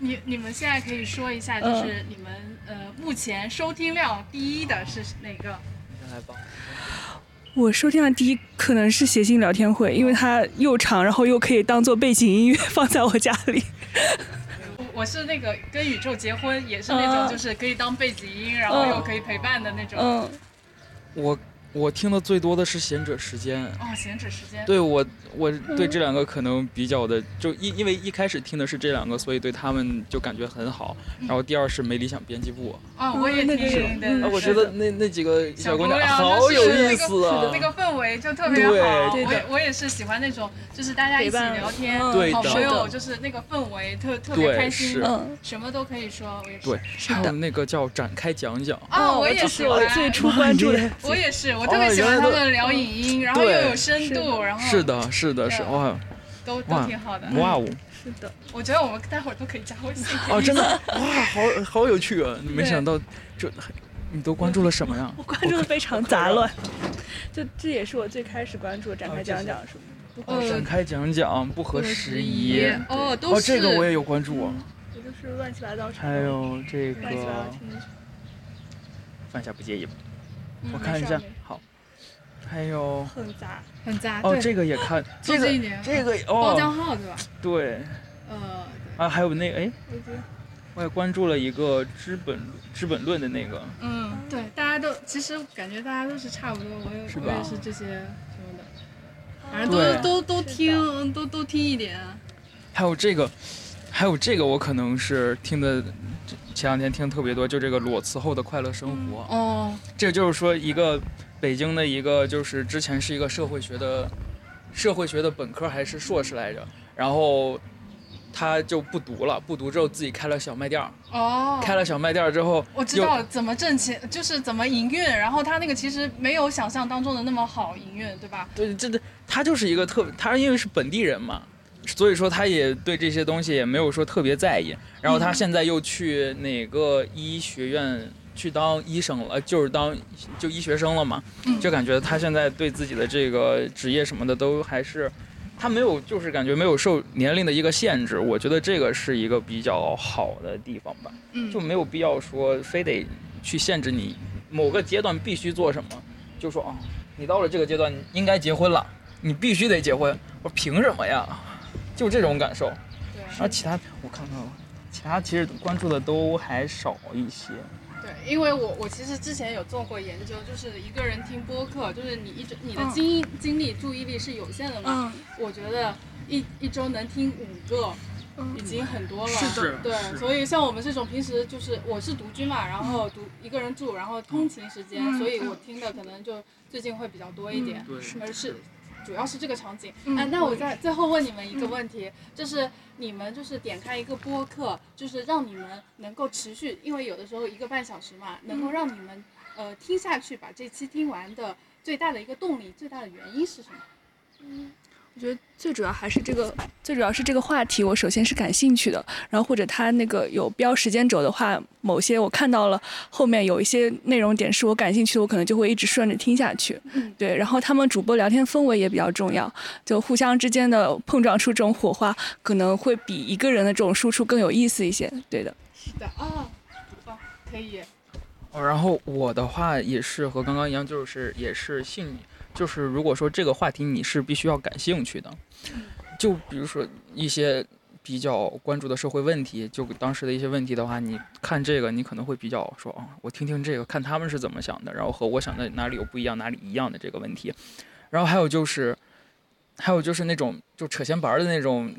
你你们现在可以说一下，就是你们呃目前收听量第一的是哪个？先来吧。我收听量第一可能是谐星聊天会，因为它又长，然后又可以当做背景音乐放在我家里。我是那个跟宇宙结婚，也是那种就是可以当背景音，然后又可以陪伴的那种。嗯。我。我听的最多的是贤者时间哦，贤者时间。对我，我对这两个可能比较的，就因因为一开始听的是这两个，所以对他们就感觉很好。然后第二是没理想编辑部。哦，我也听。啊，我觉得那那几个小姑娘好有意思啊，那个氛围就特别好。对我我也是喜欢那种，就是大家一起聊天，好朋友，就是那个氛围特特别开心，什么都可以说。我也是。对，还有那个叫展开讲讲。哦，我也是，我最初关注的。我也是。我特别喜欢他们聊影音，然后又有深度，然后是的，是的，是哇，都都挺好的。哇哦，是的，我觉得我们待会儿都可以加微信。哦，真的 哇，好好有趣啊！没想到，就你都关注了什么呀？我关注的非常杂乱，就这也是我最开始关注展开讲讲是吗？展开讲讲不合时宜哦，都是这个我也有关注。我就是乱七八糟。还有这个，放下不介意吧？我看一下，好。还有很杂，很杂哦，这个也看，这个这个哦，包浆号对吧？对，呃，啊，还有那哎，我也关注了一个《资本资本论》的那个，嗯，对，大家都其实感觉大家都是差不多，我也我也是这些什么的，反正都都都听，都都听一点。还有这个，还有这个，我可能是听的前两天听特别多，就这个裸辞后的快乐生活哦，这就是说一个。北京的一个就是之前是一个社会学的，社会学的本科还是硕士来着，然后他就不读了，不读之后自己开了小卖店儿。哦。开了小卖店儿之后，我知道怎么挣钱，就是怎么营运。然后他那个其实没有想象当中的那么好营运，对吧？对，这这他就是一个特，他因为是本地人嘛，所以说他也对这些东西也没有说特别在意。然后他现在又去哪个医学院？去当医生了，就是当就医学生了嘛，就感觉他现在对自己的这个职业什么的都还是，他没有就是感觉没有受年龄的一个限制，我觉得这个是一个比较好的地方吧，就没有必要说非得去限制你某个阶段必须做什么，就说啊，你到了这个阶段，应该结婚了，你必须得结婚。我说凭什么呀？就这种感受。对。然后其他我看看，其他其实关注的都还少一些。对，因为我我其实之前有做过研究，就是一个人听播客，就是你一你的精精力注意力是有限的嘛。嗯。我觉得一一周能听五个。已经很多了，是的对，所以像我们这种平时就是我是独居嘛，然后独一个人住，然后通勤时间，所以我听的可能就最近会比较多一点，而是主要是这个场景。哎，那我再最后问你们一个问题，就是你们就是点开一个播客，就是让你们能够持续，因为有的时候一个半小时嘛，能够让你们呃听下去，把这期听完的最大的一个动力，最大的原因是什么？嗯。我觉得最主要还是这个，最主要是这个话题，我首先是感兴趣的。然后或者他那个有标时间轴的话，某些我看到了后面有一些内容点是我感兴趣的，我可能就会一直顺着听下去。对，然后他们主播聊天氛围也比较重要，就互相之间的碰撞出这种火花，可能会比一个人的这种输出更有意思一些。对的。是的啊，可以。哦，然后我的话也是和刚刚一样，就是也是兴。就是如果说这个话题你是必须要感兴趣的，就比如说一些比较关注的社会问题，就当时的一些问题的话，你看这个你可能会比较说啊，我听听这个，看他们是怎么想的，然后和我想的哪里有不一样，哪里一样的这个问题。然后还有就是，还有就是那种就扯闲白的那种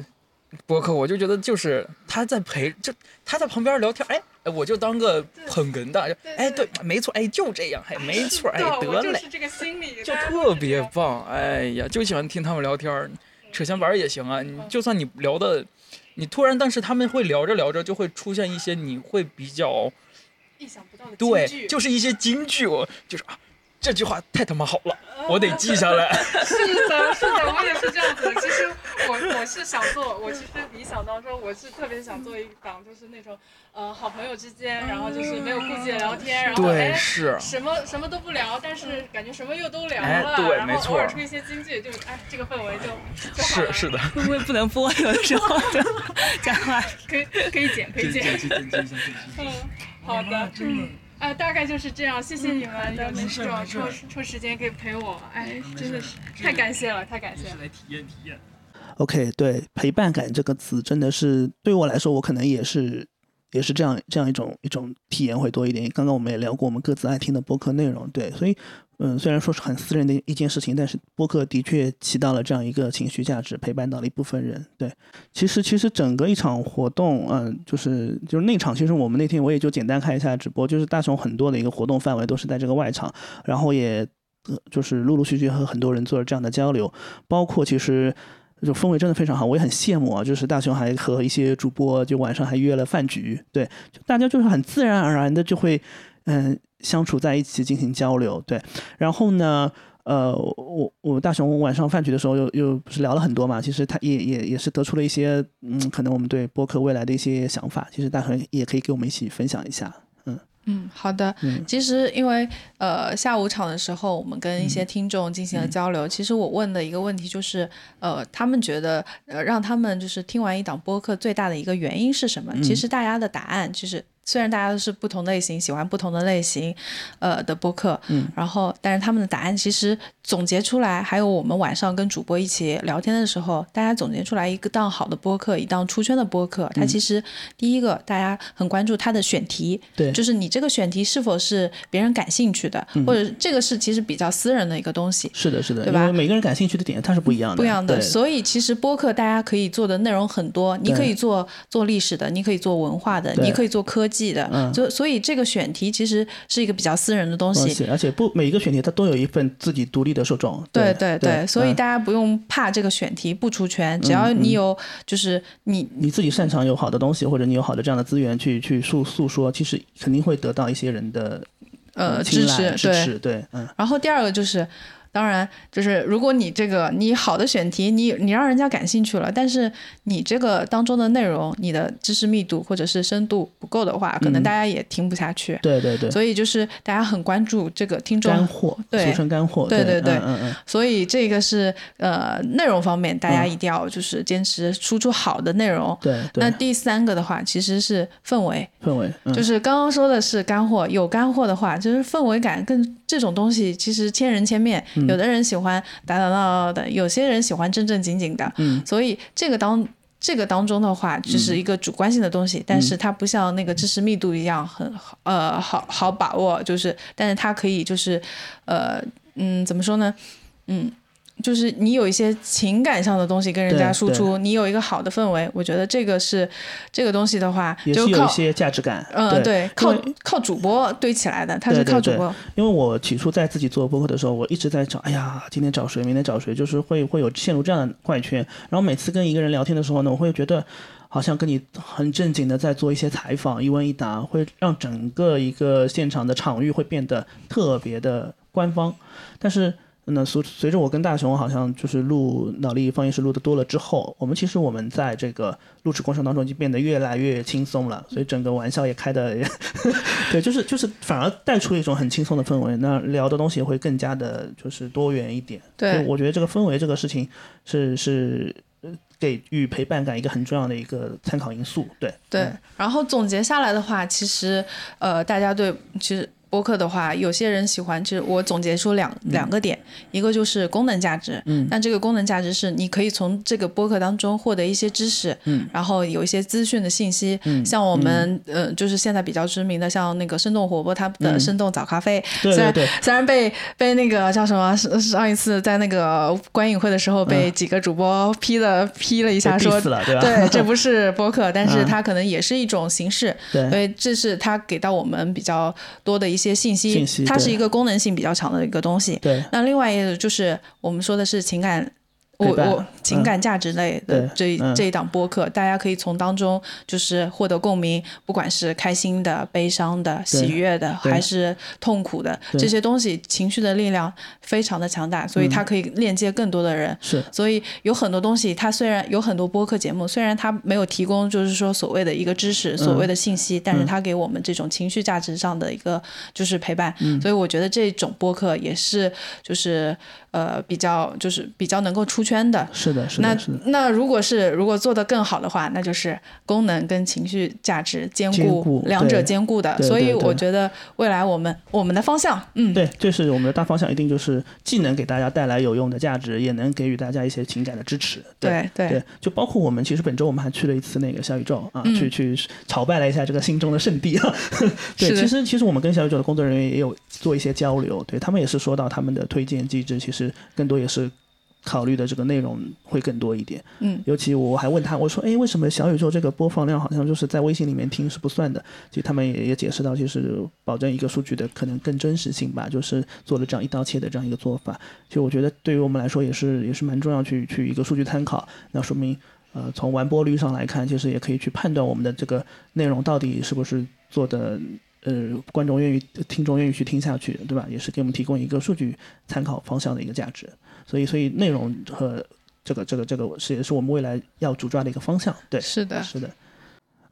博客，我就觉得就是他在陪，就他在旁边聊天，哎。哎，我就当个捧哏的，哎，对，没错，哎，就这样，哎，没错，哎，得嘞，就特别棒，哎呀，就喜欢听他们聊天，扯闲玩也行啊。你就算你聊的，你突然，但是他们会聊着聊着就会出现一些你会比较意想不到的对，就是一些金句，我就是啊。这句话太他妈好了，我得记下来。是的，是的，我也是这样子。其实我我是想做，我其实理想当中我是特别想做一档，就是那种呃好朋友之间，然后就是没有顾忌的聊天，然后哎什么什么都不聊，但是感觉什么又都聊了，对，没错。偶尔出一些京剧，就哎这个氛围就是是的。会不会不能播？有的时候讲话 可以可以剪，可以剪。嗯，好的。嗯。啊，大概就是这样，谢谢你们的那种抽抽时间可以陪我，哎，真的是太感谢了，太感谢了。来体验体验。OK，对，陪伴感这个词真的是对我来说，我可能也是也是这样这样一种一种体验会多一点。刚刚我们也聊过我们各自爱听的播客内容，对，所以。嗯，虽然说是很私人的一件事情，但是播客的确起到了这样一个情绪价值，陪伴到了一部分人。对，其实其实整个一场活动，嗯，就是就是那场，其实我们那天我也就简单看一下直播，就是大雄很多的一个活动范围都是在这个外场，然后也就是陆陆续续和很多人做了这样的交流，包括其实就氛围真的非常好，我也很羡慕啊，就是大雄还和一些主播就晚上还约了饭局，对，就大家就是很自然而然的就会嗯。相处在一起进行交流，对，然后呢，呃，我我大雄晚上饭局的时候又又不是聊了很多嘛，其实他也也也是得出了一些，嗯，可能我们对播客未来的一些想法，其实大雄也可以给我们一起分享一下，嗯嗯，好的，其实因为呃下午场的时候，我们跟一些听众进行了交流，其实我问的一个问题就是，呃，他们觉得呃让他们就是听完一档播客最大的一个原因是什么？其实大家的答案其实。虽然大家都是不同类型，喜欢不同的类型，呃的播客，嗯，然后，但是他们的答案其实总结出来，还有我们晚上跟主播一起聊天的时候，大家总结出来一个档好的播客，一档出圈的播客，它其实第一个大家很关注它的选题，对，就是你这个选题是否是别人感兴趣的，或者这个是其实比较私人的一个东西，是的，是的，对吧？每个人感兴趣的点它是不一样的，不一样的，所以其实播客大家可以做的内容很多，你可以做做历史的，你可以做文化的，你可以做科。记的，就所以这个选题其实是一个比较私人的东西，而且不每一个选题它都有一份自己独立的受众。对对对，所以大家不用怕这个选题不出圈，只要你有就是你你自己擅长有好的东西，或者你有好的这样的资源去去诉诉说，其实肯定会得到一些人的呃支持支持。对，嗯。然后第二个就是。当然，就是如果你这个你好的选题，你你让人家感兴趣了，但是你这个当中的内容，你的知识密度或者是深度不够的话，可能大家也听不下去。对对对。所以就是大家很关注这个听众干货，对，俗称干货。对对对，嗯嗯。所以这个是呃内容方面，大家一定要就是坚持输出好的内容。对。那第三个的话，其实是氛围。氛围。就是刚刚说的是干货，有干货的话，就是氛围感更这种东西，其实千人千面。有的人喜欢打打闹闹的，有些人喜欢正正经经的。嗯。所以这个当。这个当中的话，就是一个主观性的东西，但是它不像那个知识密度一样很呃好好把握，就是，但是它可以就是，呃嗯，怎么说呢，嗯。就是你有一些情感上的东西跟人家输出，你有一个好的氛围，我觉得这个是这个东西的话，也是有一些价值感。嗯，对，靠靠主播堆起来的，他是靠主播。因为我起初在自己做播客的时候，我一直在找，哎呀，今天找谁，明天找谁，就是会会有陷入这样的怪圈。然后每次跟一个人聊天的时候呢，我会觉得好像跟你很正经的在做一些采访，一问一答，会让整个一个现场的场域会变得特别的官方，但是。那随随着我跟大雄好像就是录脑力放映室录的多了之后，我们其实我们在这个录制过程当中已经变得越来越轻松了，所以整个玩笑也开的，对，就是就是反而带出一种很轻松的氛围，那聊的东西也会更加的就是多元一点。对，我觉得这个氛围这个事情是是给予陪伴感一个很重要的一个参考因素。对对，然后总结下来的话，其实呃大家对其实。播客的话，有些人喜欢，就是我总结出两两个点，一个就是功能价值，嗯，但这个功能价值是你可以从这个播客当中获得一些知识，嗯，然后有一些资讯的信息，嗯，像我们呃，就是现在比较知名的，像那个生动活泼，它的生动早咖啡，对对对，虽然被被那个叫什么上一次在那个观影会的时候被几个主播批了批了一下，说对，这不是播客，但是它可能也是一种形式，对，所以这是它给到我们比较多的一些信息，信息，它是一个功能性比较强的一个东西。对，那另外一个就是我们说的是情感。我我情感价值类的这这一档播客，大家可以从当中就是获得共鸣，不管是开心的、悲伤的、喜悦的，还是痛苦的这些东西，情绪的力量非常的强大，所以它可以链接更多的人。是，所以有很多东西，它虽然有很多播客节目，虽然它没有提供就是说所谓的一个知识、所谓的信息，但是它给我们这种情绪价值上的一个就是陪伴。所以我觉得这种播客也是就是呃比较就是比较能够出。圈的是的，是的，是的。那如果是如果做得更好的话，那就是功能跟情绪价值兼顾，两者兼顾的。所以我觉得未来我们我们的方向，嗯，对，这是我们的大方向，一定就是既能给大家带来有用的价值，也能给予大家一些情感的支持。对对，就包括我们其实本周我们还去了一次那个小宇宙啊，去去朝拜了一下这个心中的圣地啊。对，其实其实我们跟小宇宙的工作人员也有做一些交流，对他们也是说到他们的推荐机制，其实更多也是。考虑的这个内容会更多一点，嗯，尤其我还问他，我说，哎，为什么小宇宙这个播放量好像就是在微信里面听是不算的？其实他们也也解释到，就是保证一个数据的可能更真实性吧，就是做了这样一刀切的这样一个做法。其实我觉得对于我们来说也是也是蛮重要，去去一个数据参考。那说明，呃，从完播率上来看，其实也可以去判断我们的这个内容到底是不是做的，呃，观众愿意、听众愿意去听下去，对吧？也是给我们提供一个数据参考方向的一个价值。所以，所以内容和这个、这个、这个是也是我们未来要主抓的一个方向。对，是的，是的。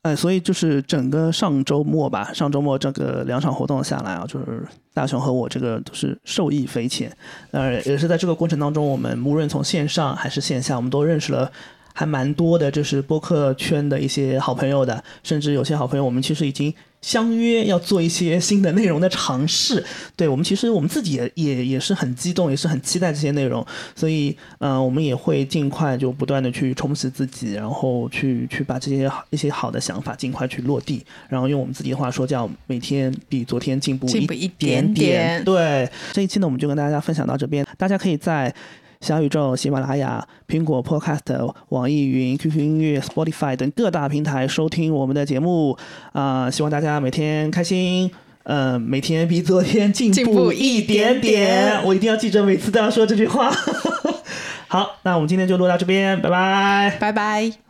哎，所以就是整个上周末吧，上周末这个两场活动下来啊，就是大雄和我这个都是受益匪浅。呃，也是在这个过程当中，我们无论从线上还是线下，我们都认识了还蛮多的，就是播客圈的一些好朋友的，甚至有些好朋友，我们其实已经。相约要做一些新的内容的尝试，对我们其实我们自己也也也是很激动，也是很期待这些内容，所以嗯，我们也会尽快就不断的去充实自己，然后去去把这些一些好的想法尽快去落地，然后用我们自己的话说叫每天比昨天进步一点点。对，这一期呢我们就跟大家分享到这边，大家可以在。小宇宙、喜马拉雅、苹果 Podcast、网易云、QQ 音乐、Spotify 等各大平台收听我们的节目啊！希望大家每天开心，嗯，每天比昨天进步一点点。我一定要记着，每次都要说这句话。好，那我们今天就录到这边，拜拜，拜拜。